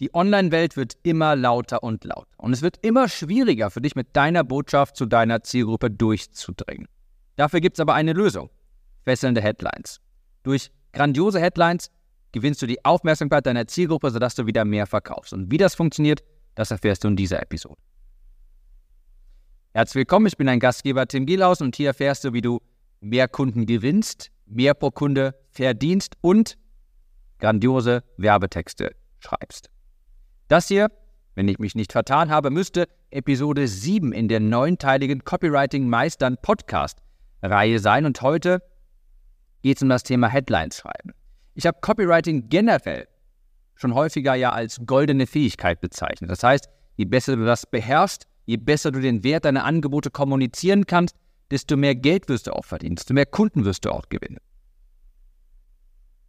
Die Online-Welt wird immer lauter und lauter. Und es wird immer schwieriger für dich, mit deiner Botschaft zu deiner Zielgruppe durchzudringen. Dafür gibt es aber eine Lösung. Fesselnde Headlines. Durch grandiose Headlines gewinnst du die Aufmerksamkeit deiner Zielgruppe, sodass du wieder mehr verkaufst. Und wie das funktioniert, das erfährst du in dieser Episode. Herzlich willkommen, ich bin dein Gastgeber Tim Gielaus und hier erfährst du, wie du mehr Kunden gewinnst, mehr pro Kunde verdienst und grandiose Werbetexte schreibst. Das hier, wenn ich mich nicht vertan habe, müsste Episode 7 in der neunteiligen Copywriting Meistern Podcast Reihe sein. Und heute geht es um das Thema Headlines schreiben. Ich habe Copywriting generell schon häufiger ja als goldene Fähigkeit bezeichnet. Das heißt, je besser du das beherrschst, je besser du den Wert deiner Angebote kommunizieren kannst, desto mehr Geld wirst du auch verdienen, desto mehr Kunden wirst du auch gewinnen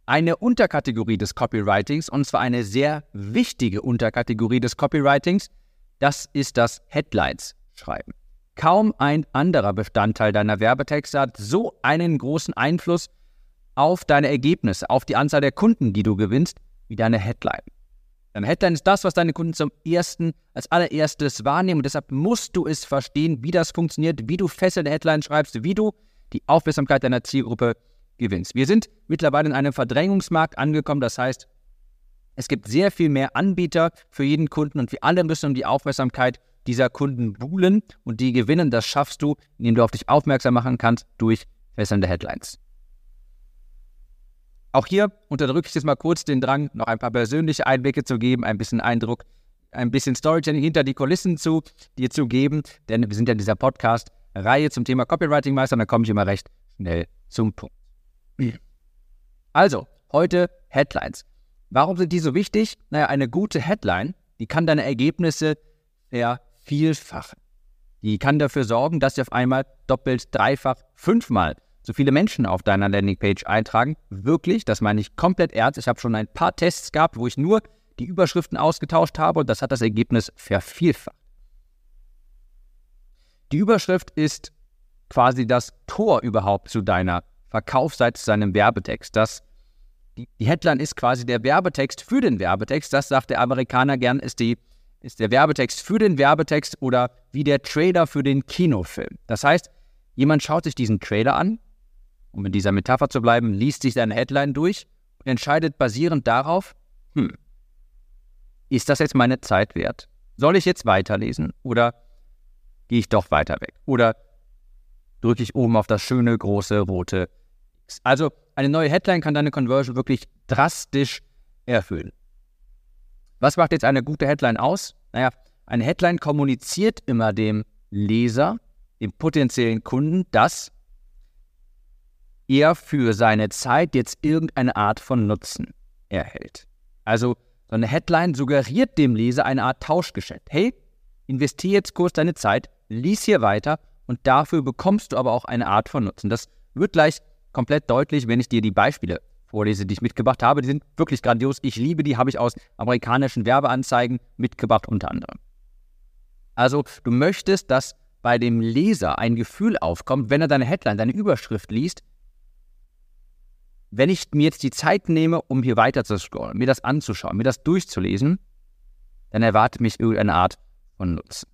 eine Unterkategorie des Copywritings, und zwar eine sehr wichtige Unterkategorie des Copywritings, das ist das Headlines schreiben. Kaum ein anderer Bestandteil deiner Werbetexte hat so einen großen Einfluss auf deine Ergebnisse, auf die Anzahl der Kunden, die du gewinnst, wie deine Headline. Deine Headline ist das, was deine Kunden zum ersten, als allererstes wahrnehmen. Und deshalb musst du es verstehen, wie das funktioniert, wie du fesselnde Headlines schreibst, wie du die Aufmerksamkeit deiner Zielgruppe gewinnst. Wir sind mittlerweile in einem Verdrängungsmarkt angekommen. Das heißt, es gibt sehr viel mehr Anbieter für jeden Kunden und wir alle müssen um die Aufmerksamkeit dieser Kunden buhlen und die gewinnen. Das schaffst du, indem du auf dich aufmerksam machen kannst durch fesselnde Headlines. Auch hier unterdrücke ich jetzt mal kurz den Drang, noch ein paar persönliche Einblicke zu geben, ein bisschen Eindruck, ein bisschen Storytelling hinter die Kulissen zu dir zu geben, denn wir sind ja in dieser Podcast-Reihe zum Thema Copywriting Meister und da komme ich immer recht schnell zum Punkt. Also, heute Headlines. Warum sind die so wichtig? Naja, eine gute Headline, die kann deine Ergebnisse vervielfachen. Die kann dafür sorgen, dass sie auf einmal doppelt, dreifach, fünfmal so viele Menschen auf deiner Landingpage eintragen. Wirklich, das meine ich komplett ernst. Ich habe schon ein paar Tests gehabt, wo ich nur die Überschriften ausgetauscht habe und das hat das Ergebnis vervielfacht. Die Überschrift ist quasi das Tor überhaupt zu deiner Verkaufsseite zu seinem Werbetext. Das, die, die Headline ist quasi der Werbetext für den Werbetext. Das sagt der Amerikaner gern, ist, die, ist der Werbetext für den Werbetext oder wie der Trailer für den Kinofilm. Das heißt, jemand schaut sich diesen Trailer an, um in dieser Metapher zu bleiben, liest sich seine Headline durch und entscheidet basierend darauf, hm, ist das jetzt meine Zeit wert? Soll ich jetzt weiterlesen oder gehe ich doch weiter weg? Oder drücke ich oben auf das schöne große rote. Also eine neue Headline kann deine Conversion wirklich drastisch erhöhen. Was macht jetzt eine gute Headline aus? Naja, eine Headline kommuniziert immer dem Leser, dem potenziellen Kunden, dass er für seine Zeit jetzt irgendeine Art von Nutzen erhält. Also so eine Headline suggeriert dem Leser eine Art Tauschgeschäft. Hey, investiere jetzt kurz deine Zeit, lies hier weiter und dafür bekommst du aber auch eine Art von Nutzen. Das wird gleich komplett deutlich, wenn ich dir die Beispiele vorlese, die ich mitgebracht habe. Die sind wirklich grandios. Ich liebe die, habe ich aus amerikanischen Werbeanzeigen mitgebracht unter anderem. Also du möchtest, dass bei dem Leser ein Gefühl aufkommt, wenn er deine Headline, deine Überschrift liest, wenn ich mir jetzt die Zeit nehme, um hier weiter zu scrollen, mir das anzuschauen, mir das durchzulesen, dann erwartet mich irgendeine Art von Nutzen.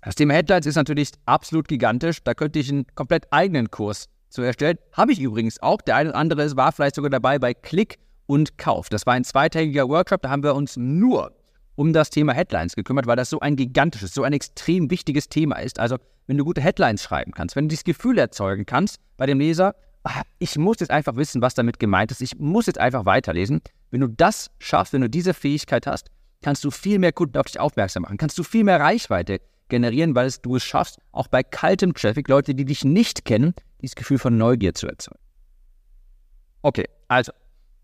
Das Thema Headlines ist natürlich absolut gigantisch. Da könnte ich einen komplett eigenen Kurs zu erstellen. Habe ich übrigens auch. Der eine oder andere war vielleicht sogar dabei bei Klick und Kauf. Das war ein zweitägiger Workshop. Da haben wir uns nur um das Thema Headlines gekümmert, weil das so ein gigantisches, so ein extrem wichtiges Thema ist. Also, wenn du gute Headlines schreiben kannst, wenn du dieses Gefühl erzeugen kannst bei dem Leser, ah, ich muss jetzt einfach wissen, was damit gemeint ist. Ich muss jetzt einfach weiterlesen. Wenn du das schaffst, wenn du diese Fähigkeit hast, kannst du viel mehr Kunden auf dich aufmerksam machen, kannst du viel mehr Reichweite generieren, weil du es schaffst, auch bei kaltem Traffic, Leute, die dich nicht kennen, dieses Gefühl von Neugier zu erzeugen. Okay, also,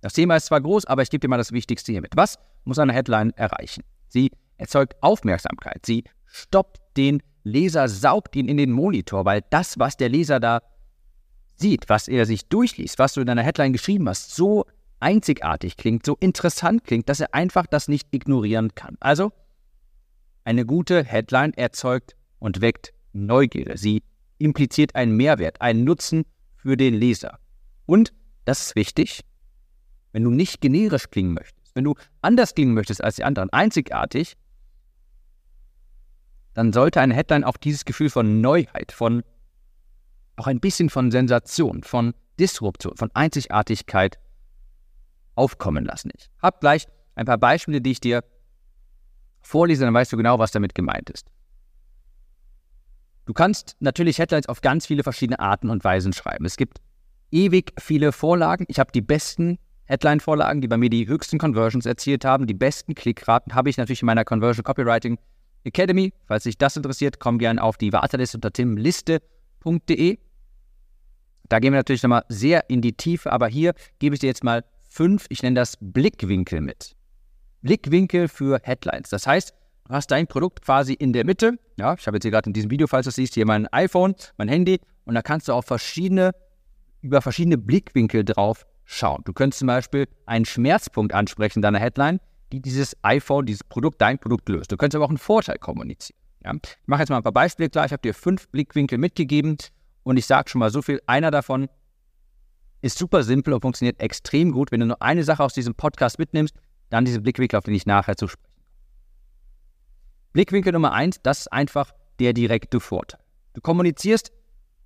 das Thema ist zwar groß, aber ich gebe dir mal das Wichtigste hier mit. Was muss eine Headline erreichen? Sie erzeugt Aufmerksamkeit. Sie stoppt den Leser, saugt ihn in den Monitor, weil das, was der Leser da sieht, was er sich durchliest, was du in deiner Headline geschrieben hast, so einzigartig klingt, so interessant klingt, dass er einfach das nicht ignorieren kann. Also eine gute Headline erzeugt und weckt Neugierde. Sie impliziert einen Mehrwert, einen Nutzen für den Leser. Und, das ist wichtig, wenn du nicht generisch klingen möchtest, Wenn du anders klingen möchtest als die anderen, einzigartig, dann sollte eine Headline auch dieses Gefühl von Neuheit, von auch ein bisschen von Sensation, von Disruption, von Einzigartigkeit aufkommen lassen. Ich habe gleich ein paar Beispiele, die ich dir vorlese, dann weißt du genau, was damit gemeint ist. Du kannst natürlich Headlines auf ganz viele verschiedene Arten und Weisen schreiben. Es gibt ewig viele Vorlagen. Ich habe die besten Headline-Vorlagen, die bei mir die höchsten Conversions erzielt haben. Die besten Klickraten habe ich natürlich in meiner Conversion Copywriting Academy. Falls dich das interessiert, komm gerne auf die Warteliste unter timliste.de. Da gehen wir natürlich nochmal sehr in die Tiefe, aber hier gebe ich dir jetzt mal fünf, ich nenne das Blickwinkel mit. Blickwinkel für Headlines. Das heißt, hast dein Produkt quasi in der Mitte. Ja, ich habe jetzt hier gerade in diesem Video, falls du es siehst, hier mein iPhone, mein Handy und da kannst du auf verschiedene, über verschiedene Blickwinkel drauf schauen. Du könntest zum Beispiel einen Schmerzpunkt ansprechen in deiner Headline, die dieses iPhone, dieses Produkt, dein Produkt löst. Du könntest aber auch einen Vorteil kommunizieren. Ja? Ich mache jetzt mal ein paar Beispiele klar. Ich habe dir fünf Blickwinkel mitgegeben und ich sage schon mal so viel. Einer davon ist super simpel und funktioniert extrem gut. Wenn du nur eine Sache aus diesem Podcast mitnimmst, dann diese Blickwinkel, auf den ich nachher zu sprechen Blickwinkel Nummer eins, das ist einfach der direkte Vorteil. Du kommunizierst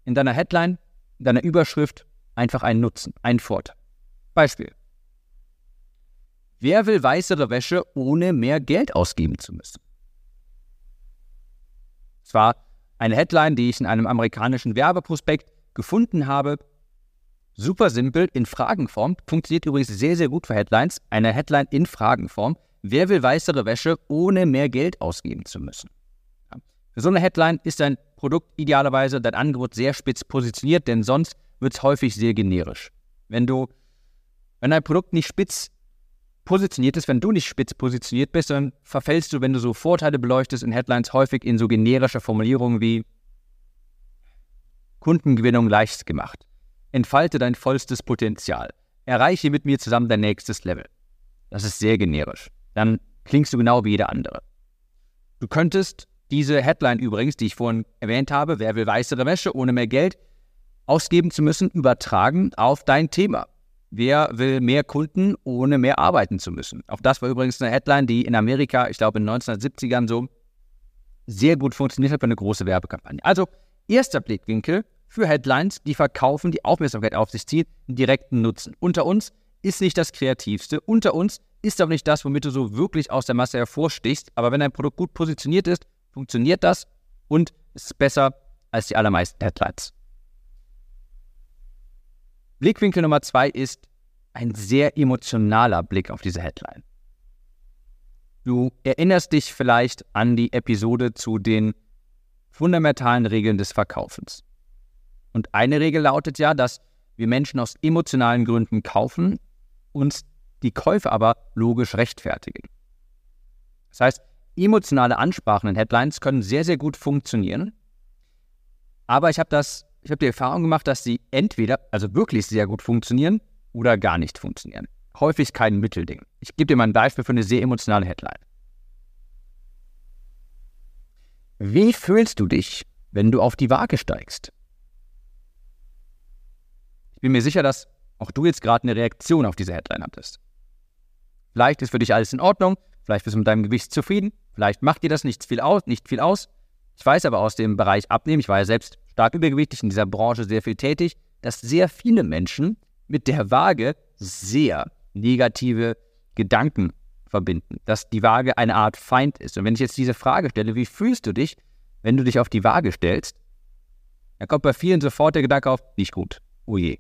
in deiner Headline, in deiner Überschrift einfach einen Nutzen, einen Vorteil. Beispiel. Wer will weißere Wäsche, ohne mehr Geld ausgeben zu müssen? Es war eine Headline, die ich in einem amerikanischen Werbeprospekt gefunden habe. Super simpel, in Fragenform. Funktioniert übrigens sehr, sehr gut für Headlines. Eine Headline in Fragenform. Wer will weißere Wäsche, ohne mehr Geld ausgeben zu müssen? Für so eine Headline ist dein Produkt idealerweise, dein Angebot sehr spitz positioniert, denn sonst wird es häufig sehr generisch. Wenn du, wenn dein Produkt nicht spitz positioniert ist, wenn du nicht spitz positioniert bist, dann verfällst du, wenn du so Vorteile beleuchtest in Headlines, häufig in so generische Formulierungen wie Kundengewinnung leicht gemacht. Entfalte dein vollstes Potenzial. Erreiche mit mir zusammen dein nächstes Level. Das ist sehr generisch. Dann klingst du genau wie jeder andere. Du könntest diese Headline übrigens, die ich vorhin erwähnt habe, wer will weißere Wäsche ohne mehr Geld ausgeben zu müssen, übertragen auf dein Thema. Wer will mehr Kunden, ohne mehr arbeiten zu müssen? Auch das war übrigens eine Headline, die in Amerika, ich glaube in den 1970ern so, sehr gut funktioniert hat für eine große Werbekampagne. Also, erster Blickwinkel für Headlines, die verkaufen, die Aufmerksamkeit auf sich ziehen, einen direkten Nutzen. Unter uns ist nicht das Kreativste, unter uns ist auch nicht das, womit du so wirklich aus der Masse hervorstichst, aber wenn dein Produkt gut positioniert ist, funktioniert das und ist besser als die allermeisten Headlines. Blickwinkel Nummer zwei ist ein sehr emotionaler Blick auf diese Headline. Du erinnerst dich vielleicht an die Episode zu den fundamentalen Regeln des Verkaufens. Und eine Regel lautet ja, dass wir Menschen aus emotionalen Gründen kaufen, uns die Käufe aber logisch rechtfertigen. Das heißt, emotionale Ansprachen in Headlines können sehr, sehr gut funktionieren. Aber ich habe das ich habe die Erfahrung gemacht, dass sie entweder, also wirklich sehr gut funktionieren oder gar nicht funktionieren. Häufig kein Mittelding. Ich gebe dir mal ein Beispiel für eine sehr emotionale Headline. Wie fühlst du dich, wenn du auf die Waage steigst? Ich bin mir sicher, dass auch du jetzt gerade eine Reaktion auf diese Headline hattest. Vielleicht ist für dich alles in Ordnung, vielleicht bist du mit deinem Gewicht zufrieden, vielleicht macht dir das nicht viel aus, nicht viel aus. Ich weiß aber aus dem Bereich Abnehmen, ich war ja selbst stark übergewichtig, in dieser Branche sehr viel tätig, dass sehr viele Menschen mit der Waage sehr negative Gedanken verbinden, dass die Waage eine Art Feind ist. Und wenn ich jetzt diese Frage stelle, wie fühlst du dich, wenn du dich auf die Waage stellst, dann kommt bei vielen sofort der Gedanke auf, nicht gut, oh je,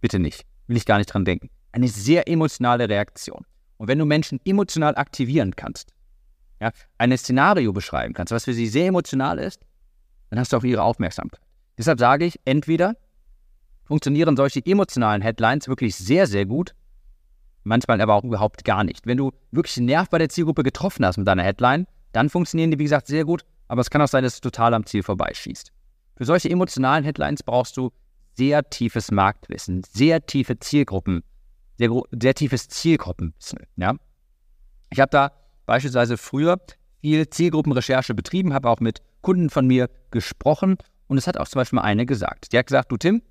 bitte nicht, will ich gar nicht dran denken. Eine sehr emotionale Reaktion. Und wenn du Menschen emotional aktivieren kannst, ja, ein Szenario beschreiben kannst, was für sie sehr emotional ist, dann hast du auch ihre Aufmerksamkeit. Deshalb sage ich, entweder funktionieren solche emotionalen Headlines wirklich sehr, sehr gut, manchmal aber auch überhaupt gar nicht. Wenn du wirklich einen Nerv bei der Zielgruppe getroffen hast mit deiner Headline, dann funktionieren die, wie gesagt, sehr gut, aber es kann auch sein, dass du total am Ziel vorbeischießt. Für solche emotionalen Headlines brauchst du sehr tiefes Marktwissen, sehr tiefe Zielgruppen, sehr, sehr tiefes Zielgruppenwissen. Ja? Ich habe da beispielsweise früher viel Zielgruppenrecherche betrieben, habe auch mit Kunden von mir gesprochen und es hat auch zum Beispiel mal eine gesagt. Die hat gesagt, du Tim,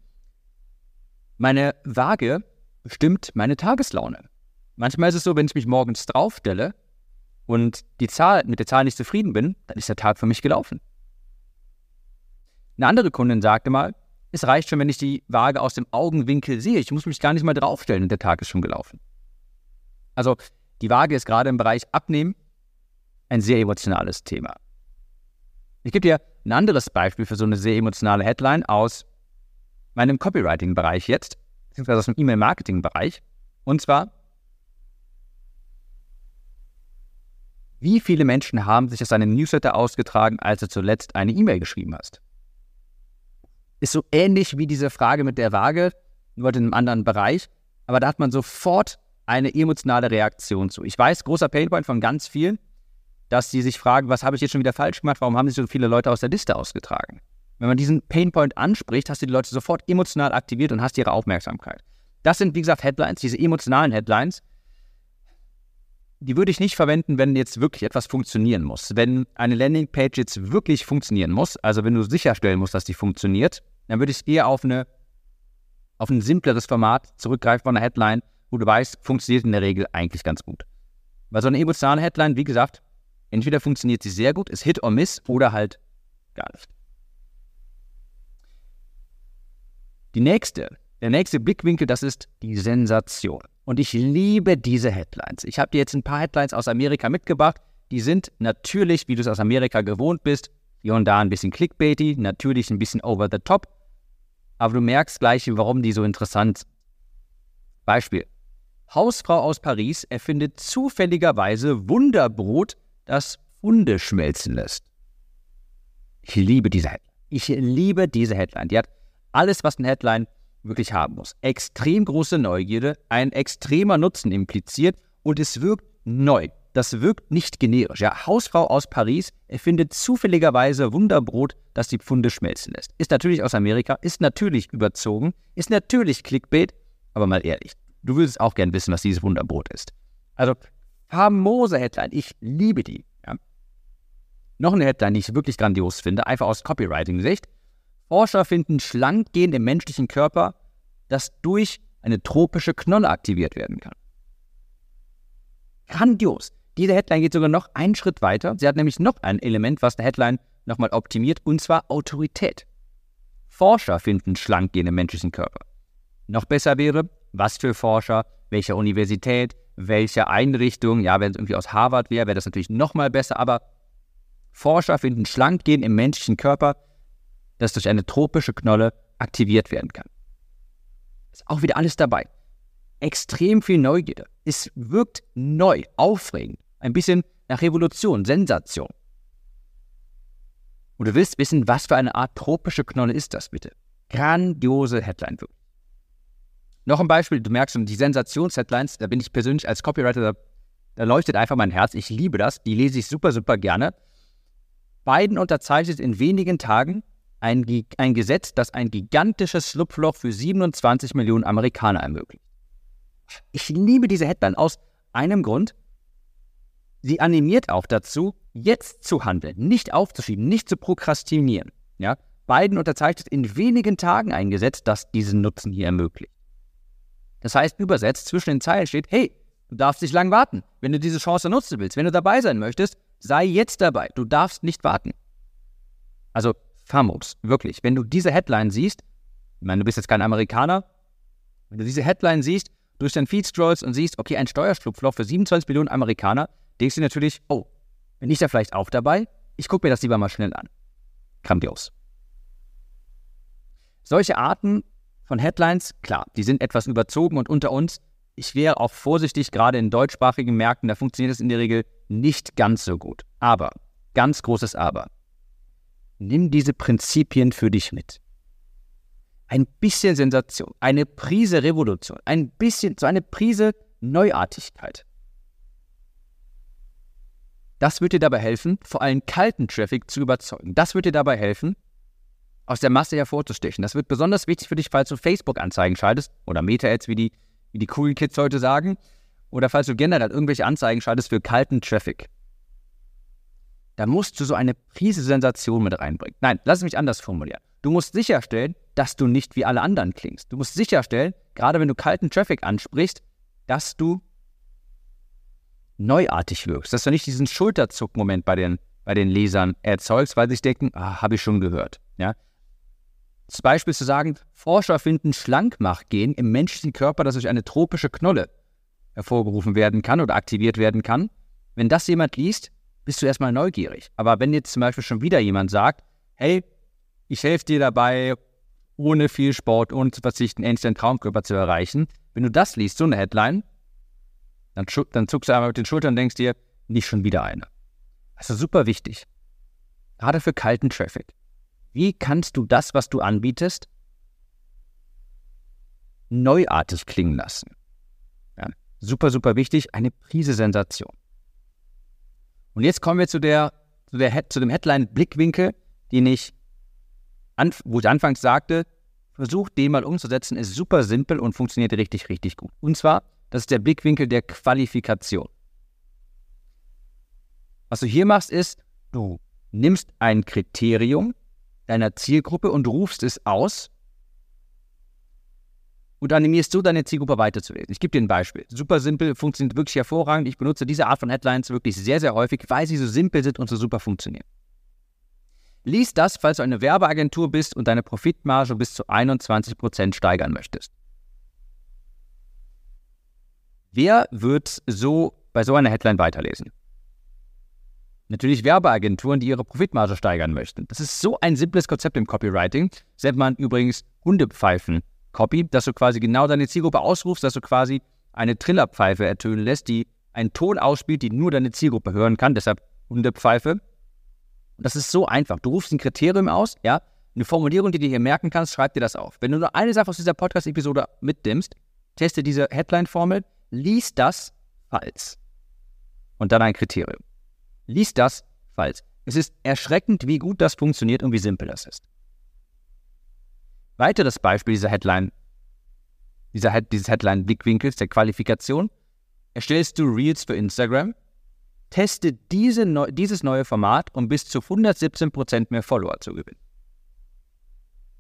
meine Waage bestimmt meine Tageslaune. Manchmal ist es so, wenn ich mich morgens draufstelle und die Zahl, mit der Zahl nicht zufrieden bin, dann ist der Tag für mich gelaufen. Eine andere Kundin sagte mal, es reicht schon, wenn ich die Waage aus dem Augenwinkel sehe. Ich muss mich gar nicht mal draufstellen und der Tag ist schon gelaufen. Also die Waage ist gerade im Bereich Abnehmen ein sehr emotionales Thema. Ich gebe dir ein anderes Beispiel für so eine sehr emotionale Headline aus meinem Copywriting-Bereich jetzt, beziehungsweise aus dem E-Mail-Marketing-Bereich. Und zwar, wie viele Menschen haben sich aus einem Newsletter ausgetragen, als du zuletzt eine E-Mail geschrieben hast? Ist so ähnlich wie diese Frage mit der Waage, nur in einem anderen Bereich, aber da hat man sofort eine emotionale Reaktion zu. Ich weiß, großer Painpoint von ganz vielen, dass sie sich fragen, was habe ich jetzt schon wieder falsch gemacht, warum haben sich so viele Leute aus der Liste ausgetragen? Wenn man diesen Painpoint anspricht, hast du die Leute sofort emotional aktiviert und hast ihre Aufmerksamkeit. Das sind, wie gesagt, Headlines, diese emotionalen Headlines. Die würde ich nicht verwenden, wenn jetzt wirklich etwas funktionieren muss. Wenn eine Landingpage jetzt wirklich funktionieren muss, also wenn du sicherstellen musst, dass die funktioniert, dann würde ich eher auf, eine, auf ein simpleres Format zurückgreifen von einer Headline, wo du weißt, funktioniert in der Regel eigentlich ganz gut. Weil so eine emotionale Headline, wie gesagt, entweder funktioniert sie sehr gut, ist Hit or Miss oder halt gar nicht. Die nächste, der nächste Blickwinkel, das ist die Sensation. Und ich liebe diese Headlines. Ich habe dir jetzt ein paar Headlines aus Amerika mitgebracht. Die sind natürlich, wie du es aus Amerika gewohnt bist, hier und da ein bisschen clickbaity, natürlich ein bisschen over the top. Aber du merkst gleich, warum die so interessant sind. Beispiel. Hausfrau aus Paris erfindet zufälligerweise Wunderbrot, das Funde schmelzen lässt. Ich liebe diese Headline. Ich liebe diese Headline. Die hat alles, was eine Headline wirklich haben muss. Extrem große Neugierde, ein extremer Nutzen impliziert und es wirkt neu. Das wirkt nicht generisch. Ja, Hausfrau aus Paris erfindet zufälligerweise Wunderbrot, das die Pfunde schmelzen lässt. Ist natürlich aus Amerika, ist natürlich überzogen, ist natürlich Clickbait, aber mal ehrlich, du würdest auch gern wissen, was dieses Wunderbrot ist. Also, famose Headline, ich liebe die. Ja. Noch eine Headline, die ich wirklich grandios finde, einfach aus Copywriting-Sicht. Forscher finden Schlankgehen im menschlichen Körper, das durch eine tropische Knolle aktiviert werden kann. Grandios. Diese Headline geht sogar noch einen Schritt weiter. Sie hat nämlich noch ein Element, was der Headline nochmal optimiert, und zwar Autorität. Forscher finden Schlankgehen im menschlichen Körper. Noch besser wäre, was für Forscher, welcher Universität, welche Einrichtung. Ja, wenn es irgendwie aus Harvard wäre, wäre das natürlich nochmal besser, aber Forscher finden Schlankgehen im menschlichen Körper, das durch eine tropische Knolle aktiviert werden kann. Ist auch wieder alles dabei. Extrem viel Neugierde. Es wirkt neu, aufregend, ein bisschen nach Revolution, Sensation. Und du willst wissen, was für eine Art tropische Knolle ist das bitte? Grandiose Headline. Noch ein Beispiel, du merkst schon, die Sensations-Headlines, da bin ich persönlich als Copywriter, da, da leuchtet einfach mein Herz. Ich liebe das, die lese ich super, super gerne. Biden unterzeichnet in wenigen Tagen ein, ein Gesetz, das ein gigantisches Schlupfloch für 27 Millionen Amerikaner ermöglicht. Ich liebe diese Headline aus einem Grund. Sie animiert auch dazu, jetzt zu handeln, nicht aufzuschieben, nicht zu prokrastinieren. Ja? Biden unterzeichnet in wenigen Tagen ein Gesetz, das diesen Nutzen hier ermöglicht. Das heißt, übersetzt zwischen den Zeilen steht, hey, du darfst nicht lang warten. Wenn du diese Chance nutzen willst, wenn du dabei sein möchtest, sei jetzt dabei. Du darfst nicht warten. Also famos, wirklich. Wenn du diese Headline siehst, ich meine, du bist jetzt kein Amerikaner, wenn du diese Headline siehst, durch dein Feed scrollst und siehst, okay, ein Steuerschlupfloch für 27 Millionen Amerikaner, denkst du natürlich, oh, bin ich da vielleicht auch dabei? Ich gucke mir das lieber mal schnell an. Grandios. Solche Arten von Headlines, klar, die sind etwas überzogen und unter uns, ich wäre auch vorsichtig, gerade in deutschsprachigen Märkten, da funktioniert es in der Regel nicht ganz so gut. Aber, ganz großes Aber, Nimm diese Prinzipien für dich mit. Ein bisschen Sensation, eine Prise Revolution, ein bisschen, so eine Prise Neuartigkeit. Das wird dir dabei helfen, vor allem kalten Traffic zu überzeugen. Das wird dir dabei helfen, aus der Masse hervorzustechen. Das wird besonders wichtig für dich, falls du Facebook-Anzeigen schaltest oder Meta-Ads, wie die, wie die coolen Kids heute sagen, oder falls du generell irgendwelche Anzeigen schaltest für kalten Traffic da musst du so eine Prise Sensation mit reinbringen. Nein, lass mich anders formulieren. Du musst sicherstellen, dass du nicht wie alle anderen klingst. Du musst sicherstellen, gerade wenn du kalten Traffic ansprichst, dass du neuartig wirkst, dass du nicht diesen Schulterzuckmoment bei den, bei den Lesern erzeugst, weil sie sich denken, ah, habe ich schon gehört. Ja? Zum Beispiel zu sagen, Forscher finden Schlankmachgen im menschlichen Körper, das durch eine tropische Knolle hervorgerufen werden kann oder aktiviert werden kann. Wenn das jemand liest, bist du erstmal neugierig. Aber wenn jetzt zum Beispiel schon wieder jemand sagt, hey, ich helfe dir dabei, ohne viel Sport, ohne zu verzichten, endlich deinen Traumkörper zu erreichen. Wenn du das liest, so eine Headline, dann, dann zuckst du einmal mit den Schultern und denkst dir, nicht schon wieder eine. Also super wichtig. Gerade für kalten Traffic. Wie kannst du das, was du anbietest, neuartig klingen lassen? Ja, super, super wichtig. Eine Prise Sensation. Und jetzt kommen wir zu, der, zu, der, zu dem Headline-Blickwinkel, den ich, wo ich anfangs sagte, versucht den mal umzusetzen, ist super simpel und funktioniert richtig, richtig gut. Und zwar, das ist der Blickwinkel der Qualifikation. Was du hier machst, ist, du nimmst ein Kriterium deiner Zielgruppe und rufst es aus und animierst so deine Zielgruppe weiterzulesen. Ich gebe dir ein Beispiel. Super simpel, funktioniert wirklich hervorragend. Ich benutze diese Art von Headlines wirklich sehr, sehr häufig, weil sie so simpel sind und so super funktionieren. Lies das, falls du eine Werbeagentur bist und deine Profitmarge bis zu 21% steigern möchtest. Wer wird so bei so einer Headline weiterlesen? Natürlich Werbeagenturen, die ihre Profitmarge steigern möchten. Das ist so ein simples Konzept im Copywriting. Das nennt man übrigens Hundepfeifen Copy, dass du quasi genau deine Zielgruppe ausrufst, dass du quasi eine Trillerpfeife ertönen lässt, die einen Ton ausspielt, die nur deine Zielgruppe hören kann, deshalb Hundepfeife. Und das ist so einfach. Du rufst ein Kriterium aus, ja, eine Formulierung, die du hier merken kannst, schreib dir das auf. Wenn du nur eine Sache aus dieser Podcast-Episode mitnimmst, teste diese Headline-Formel, lies das falls. Und dann ein Kriterium. Lies das falls. Es ist erschreckend, wie gut das funktioniert und wie simpel das ist. Weiteres Beispiel dieser Headline, dieser, dieses Headline-Blickwinkels, der Qualifikation. Erstellst du Reels für Instagram, teste diese dieses neue Format, um bis zu 117% mehr Follower zu gewinnen.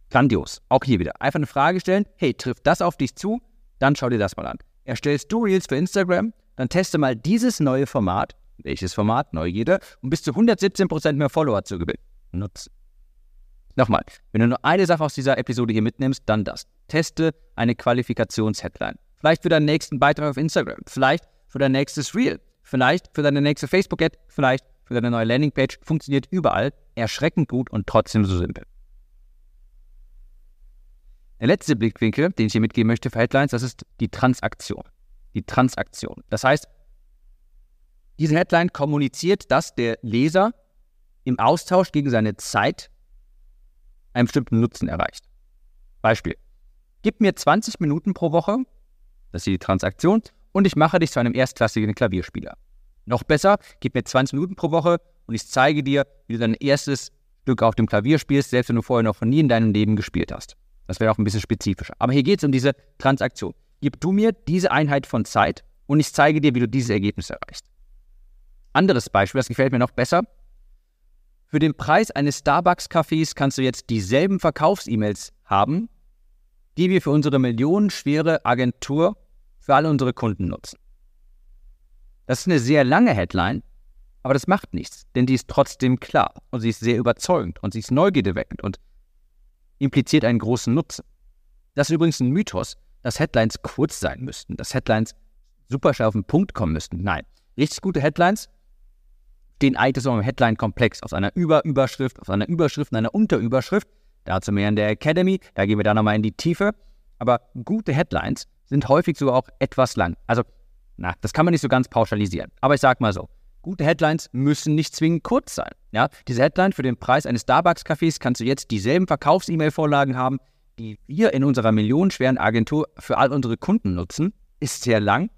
Grandios. Auch hier wieder. Einfach eine Frage stellen. Hey, trifft das auf dich zu? Dann schau dir das mal an. Erstellst du Reels für Instagram? Dann teste mal dieses neue Format. Welches Format? Neugierde. Um bis zu 117% mehr Follower zu gewinnen. Nutzen. Nochmal, wenn du nur eine Sache aus dieser Episode hier mitnimmst, dann das. Teste eine Qualifikationsheadline. Vielleicht für deinen nächsten Beitrag auf Instagram, vielleicht für dein nächstes Reel, vielleicht für deine nächste Facebook-Ad, vielleicht für deine neue Landingpage. Funktioniert überall, erschreckend gut und trotzdem so simpel. Der letzte Blickwinkel, den ich hier mitgeben möchte für Headlines, das ist die Transaktion. Die Transaktion. Das heißt, diese Headline kommuniziert, dass der Leser im Austausch gegen seine Zeit einen bestimmten Nutzen erreicht. Beispiel. Gib mir 20 Minuten pro Woche, das ist die Transaktion, und ich mache dich zu einem erstklassigen Klavierspieler. Noch besser, gib mir 20 Minuten pro Woche und ich zeige dir, wie du dein erstes Stück auf dem Klavier spielst, selbst wenn du vorher noch nie in deinem Leben gespielt hast. Das wäre auch ein bisschen spezifischer. Aber hier geht es um diese Transaktion. Gib du mir diese Einheit von Zeit und ich zeige dir, wie du dieses Ergebnis erreichst. Anderes Beispiel, das gefällt mir noch besser. Für den Preis eines Starbucks-Cafés kannst du jetzt dieselben Verkaufs-E-Mails haben, die wir für unsere millionenschwere Agentur für alle unsere Kunden nutzen. Das ist eine sehr lange Headline, aber das macht nichts, denn die ist trotzdem klar und sie ist sehr überzeugend und sie ist neugierdeweckend und impliziert einen großen Nutzen. Das ist übrigens ein Mythos, dass Headlines kurz sein müssten, dass Headlines super schnell auf den Punkt kommen müssten. Nein, richtig gute Headlines den eigentlich so Headline-Komplex aus einer Überüberschrift, aus einer Überschrift und einer Unterüberschrift. Dazu mehr in der Academy, da gehen wir dann nochmal in die Tiefe. Aber gute Headlines sind häufig sogar auch etwas lang. Also, na, das kann man nicht so ganz pauschalisieren. Aber ich sag mal so, gute Headlines müssen nicht zwingend kurz sein. Ja, diese Headline für den Preis eines Starbucks-Cafés kannst du jetzt dieselben Verkaufs-E-Mail-Vorlagen haben, die wir in unserer millionenschweren Agentur für all unsere Kunden nutzen. Ist sehr lang,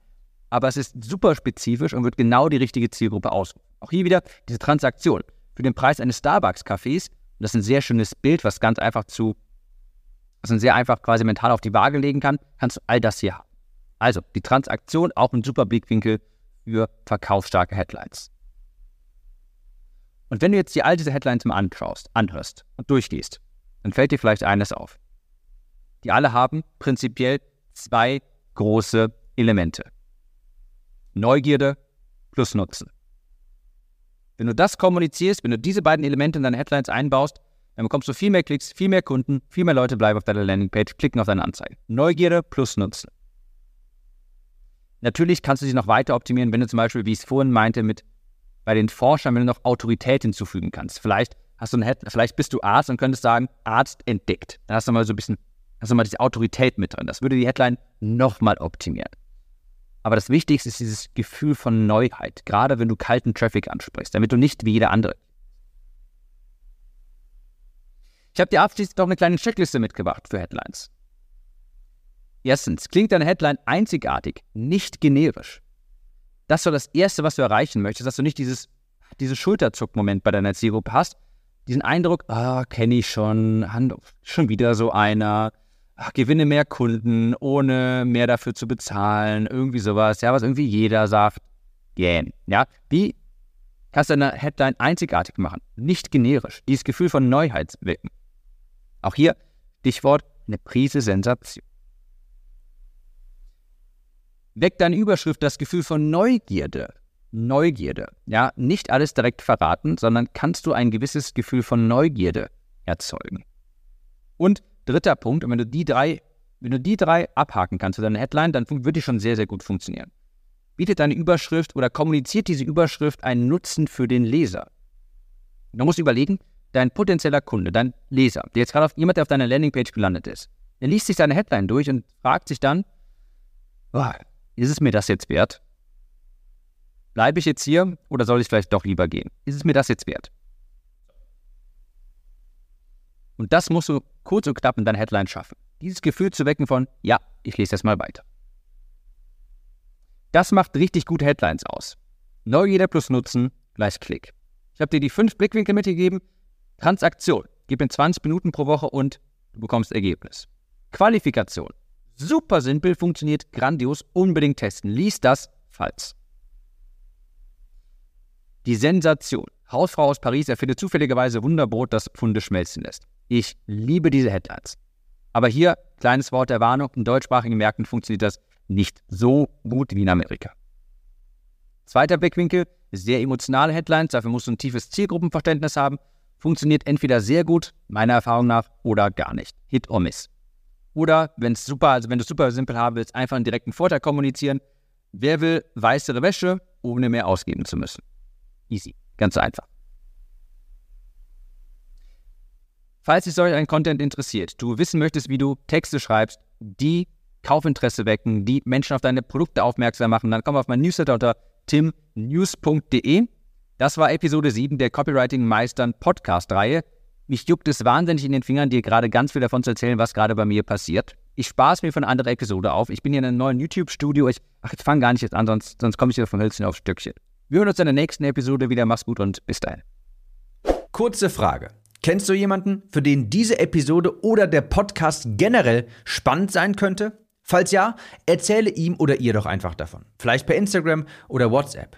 aber es ist super spezifisch und wird genau die richtige Zielgruppe ausrufen. Auch hier wieder diese Transaktion. Für den Preis eines Starbucks-Cafés, das ist ein sehr schönes Bild, was ganz einfach zu, was man sehr einfach quasi mental auf die Waage legen kann, kannst du all das hier haben. Also, die Transaktion, auch ein super Blickwinkel für verkaufsstarke Headlines. Und wenn du jetzt dir all diese Headlines mal anschaust, anhörst und durchgehst, dann fällt dir vielleicht eines auf. Die alle haben prinzipiell zwei große Elemente. Neugierde plus Nutzen. Wenn du das kommunizierst, wenn du diese beiden Elemente in deine Headlines einbaust, dann bekommst du viel mehr Klicks, viel mehr Kunden, viel mehr Leute bleiben auf deiner Landingpage, klicken auf deine Anzeige. Neugierde plus Nutzen. Natürlich kannst du sie noch weiter optimieren, wenn du zum Beispiel, wie ich es vorhin meinte, mit bei den Forschern, wenn du noch Autorität hinzufügen kannst. Vielleicht hast du ein vielleicht bist du Arzt und könntest sagen, Arzt entdeckt. Dann hast du mal so ein bisschen, hast du mal diese Autorität mit drin. Das würde die Headline nochmal optimieren. Aber das Wichtigste ist dieses Gefühl von Neuheit, gerade wenn du kalten Traffic ansprichst, damit du nicht wie jeder andere. Ich habe dir abschließend noch eine kleine Checkliste mitgebracht für Headlines. Erstens, klingt deine Headline einzigartig, nicht generisch. Das ist so das Erste, was du erreichen möchtest, dass du nicht dieses, dieses Schulterzuckmoment bei deiner Zielgruppe hast. Diesen Eindruck, ah, kenne ich schon, schon wieder so einer, ach, gewinne mehr Kunden, ohne mehr dafür zu bezahlen, irgendwie sowas, ja, was irgendwie jeder sagt. Gähn. Ja, wie kannst du deine Headline einzigartig machen, nicht generisch, dieses Gefühl von Neuheit wecken. Auch hier Stichwort eine Prise Sensation. Weckt deine Überschrift das Gefühl von Neugierde. Neugierde. Ja, nicht alles direkt verraten, sondern kannst du ein gewisses Gefühl von Neugierde erzeugen. Und dritter Punkt, und wenn du die drei, wenn du die drei abhaken kannst für deine Headline, dann wird die schon sehr, sehr gut funktionieren. Bietet deine Überschrift oder kommuniziert diese Überschrift einen Nutzen für den Leser? Du musst überlegen, dein potenzieller Kunde, dein Leser, der jetzt gerade auf jemand, der auf deiner Landingpage gelandet ist, der liest sich seine Headline durch und fragt sich dann, oh, ist es mir das jetzt wert? Bleibe ich jetzt hier oder soll ich vielleicht doch lieber gehen? Ist es mir das jetzt wert? Und das musst du kurz und knapp in deiner Headline schaffen. Dieses Gefühl zu wecken von, ja, ich lese das mal weiter. Das macht richtig gute Headlines aus. Neugierde plus Nutzen gleich Klick. Ich habe dir die fünf Blickwinkel mitgegeben. Transaktion. Gib mir 20 Minuten pro Woche und du bekommst Ergebnis. Qualifikation. Super simpel, funktioniert grandios. Unbedingt testen. Lies das, falls. Die Sensation. Hausfrau aus Paris erfindet zufälligerweise Wunderbrot, das Pfunde schmelzen lässt. Ich liebe diese Headlines. Aber hier, kleines Wort der Warnung, in deutschsprachigen Märkten funktioniert das nicht so gut wie in Amerika. Zweiter Blickwinkel, sehr emotionale Headlines, dafür musst du ein tiefes Zielgruppenverständnis haben. Funktioniert entweder sehr gut, meiner Erfahrung nach, oder gar nicht. Hit or miss. Oder wenn es super, also wenn du super simpel haben willst, einfach einen direkten Vorteil kommunizieren. Wer will weißere Wäsche, ohne mehr ausgeben zu müssen? Easy. Ganz einfach. Falls dich solch ein Content interessiert, du wissen möchtest, wie du Texte schreibst, die Kaufinteresse wecken, die Menschen auf deine Produkte aufmerksam machen, dann komm auf mein Newsletter unter timnews.de. Das war Episode 7 der Copywriting Meistern Podcast-Reihe. Mich juckt es wahnsinnig in den Fingern, dir gerade ganz viel davon zu erzählen, was gerade bei mir passiert. Ich spaß mir von einer anderen Episode auf. Ich bin hier in einem neuen YouTube-Studio. Ich, ach, jetzt fang gar nicht jetzt an, sonst, sonst komme ich wieder vom Hölzchen aufs Stückchen. Wir hören uns in der nächsten Episode wieder. Mach's gut und bis dahin. Kurze Frage. Kennst du jemanden, für den diese Episode oder der Podcast generell spannend sein könnte? Falls ja, erzähle ihm oder ihr doch einfach davon. Vielleicht per Instagram oder WhatsApp.